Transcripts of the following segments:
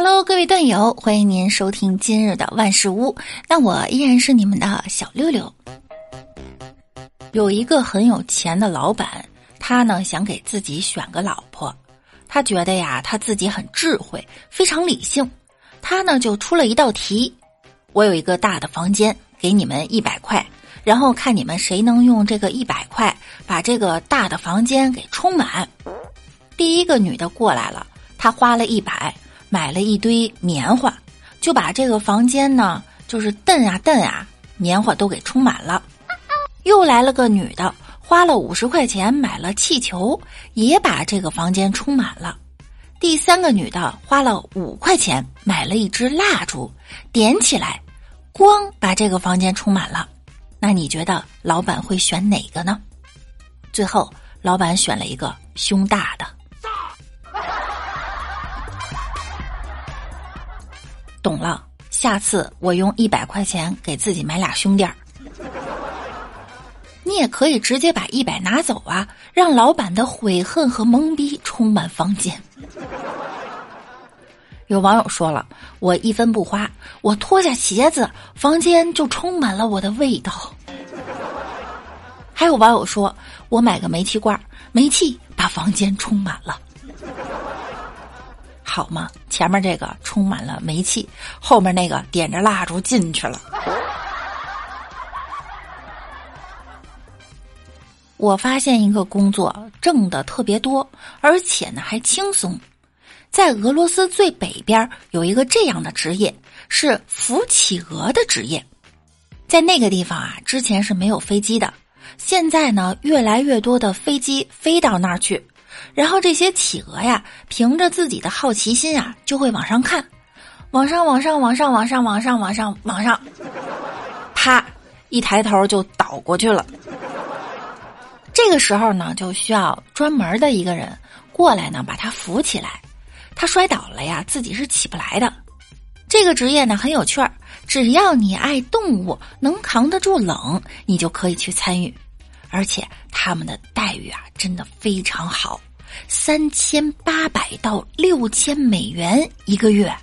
Hello，各位段友，欢迎您收听今日的万事屋。那我依然是你们的小六六。有一个很有钱的老板，他呢想给自己选个老婆，他觉得呀他自己很智慧，非常理性。他呢就出了一道题：我有一个大的房间，给你们一百块，然后看你们谁能用这个一百块把这个大的房间给充满。第一个女的过来了，她花了一百。买了一堆棉花，就把这个房间呢，就是蹬啊蹬啊，棉花都给充满了。又来了个女的，花了五十块钱买了气球，也把这个房间充满了。第三个女的花了五块钱买了一支蜡烛，点起来，光把这个房间充满了。那你觉得老板会选哪个呢？最后，老板选了一个胸大的。懂了，下次我用一百块钱给自己买俩胸垫儿。你也可以直接把一百拿走啊，让老板的悔恨和懵逼充满房间。有网友说了，我一分不花，我脱下鞋子，房间就充满了我的味道。还有网友说，我买个煤气罐，煤气把房间充满了。好吗？前面这个充满了煤气，后面那个点着蜡烛进去了。我发现一个工作挣的特别多，而且呢还轻松。在俄罗斯最北边有一个这样的职业，是扶企鹅的职业。在那个地方啊，之前是没有飞机的，现在呢越来越多的飞机飞到那儿去。然后这些企鹅呀，凭着自己的好奇心啊，就会往上看，往上，往上，往上，往上，往上，往上，往上，啪，一抬头就倒过去了。这个时候呢，就需要专门的一个人过来呢，把他扶起来。他摔倒了呀，自己是起不来的。这个职业呢很有趣儿，只要你爱动物，能扛得住冷，你就可以去参与。而且他们的待遇啊，真的非常好。三千八百到六千美元一个月，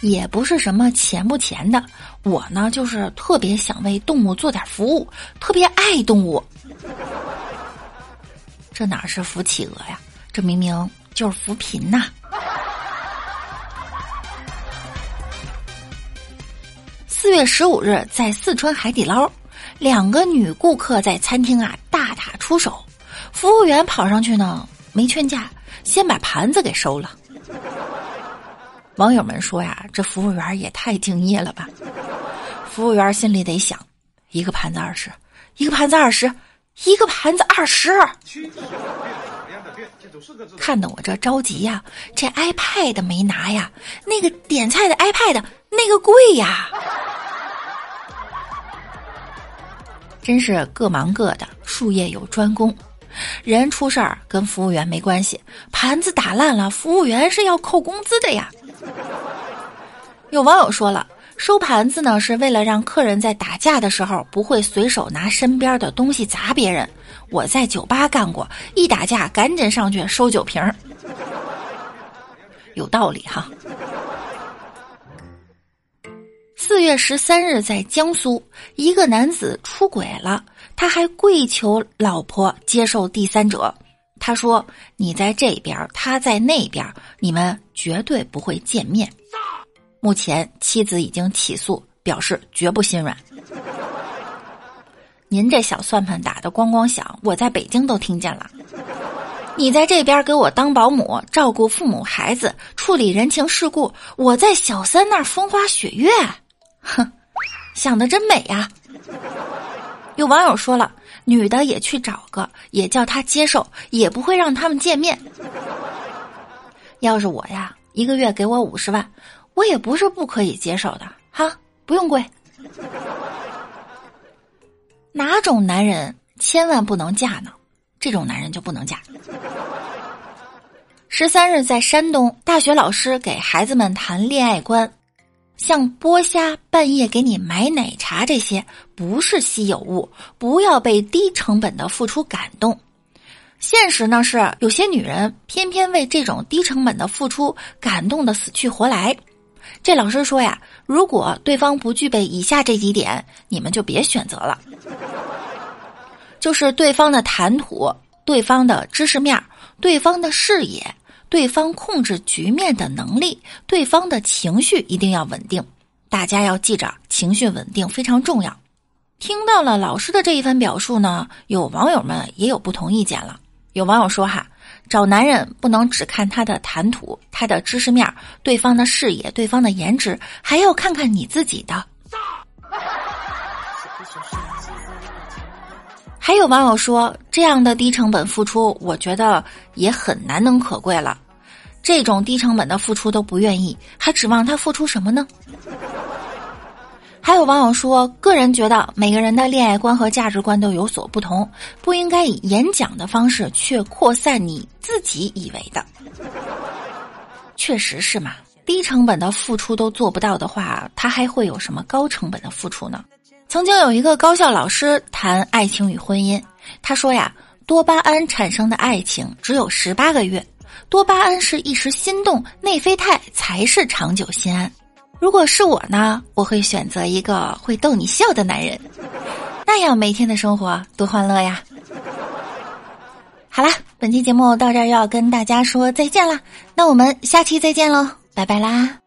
也不是什么钱不钱的。我呢，就是特别想为动物做点服务，特别爱动物。这哪是扶企鹅呀？这明明就是扶贫呐！四月十五日，在四川海底捞，两个女顾客在餐厅啊大打出手。服务员跑上去呢，没劝架，先把盘子给收了。网友们说呀，这服务员也太敬业了吧！服务员心里得想：一个盘子二十，一个盘子二十，一个盘子二十。看得我这着急呀，这 iPad 没拿呀，那个点菜的 iPad 那个贵呀，真是各忙各的，术业有专攻。人出事儿跟服务员没关系，盘子打烂了，服务员是要扣工资的呀。有网友说了，收盘子呢是为了让客人在打架的时候不会随手拿身边的东西砸别人。我在酒吧干过，一打架赶紧上去收酒瓶儿，有道理哈。四月十三日，在江苏，一个男子出轨了。他还跪求老婆接受第三者，他说：“你在这边，他在那边，你们绝对不会见面。”目前妻子已经起诉，表示绝不心软。您这小算盘打的咣咣响，我在北京都听见了。你在这边给我当保姆，照顾父母孩子，处理人情世故，我在小三那儿风花雪月，想的真美呀。有网友说了，女的也去找个，也叫他接受，也不会让他们见面。要是我呀，一个月给我五十万，我也不是不可以接受的，哈，不用跪。哪种男人千万不能嫁呢？这种男人就不能嫁。十三日，在山东，大学老师给孩子们谈恋爱观。像剥虾、半夜给你买奶茶这些不是稀有物，不要被低成本的付出感动。现实呢是，有些女人偏偏为这种低成本的付出感动的死去活来。这老师说呀，如果对方不具备以下这几点，你们就别选择了。就是对方的谈吐、对方的知识面、对方的视野、对方控制局面的能力、对方的情绪一定要稳定。大家要记着，情绪稳定非常重要。听到了老师的这一番表述呢，有网友们也有不同意见了。有网友说：“哈，找男人不能只看他的谈吐、他的知识面、对方的视野、对方的颜值，还要看看你自己的。”还有网友说：“这样的低成本付出，我觉得也很难能可贵了。这种低成本的付出都不愿意，还指望他付出什么呢？”还有网友说，个人觉得每个人的恋爱观和价值观都有所不同，不应该以演讲的方式去扩散你自己以为的。确实是嘛，低成本的付出都做不到的话，他还会有什么高成本的付出呢？曾经有一个高校老师谈爱情与婚姻，他说呀，多巴胺产生的爱情只有十八个月，多巴胺是一时心动，内啡肽才是长久心安。如果是我呢，我会选择一个会逗你笑的男人，那样每天的生活多欢乐呀！好啦，本期节目到这儿要跟大家说再见啦，那我们下期再见喽，拜拜啦！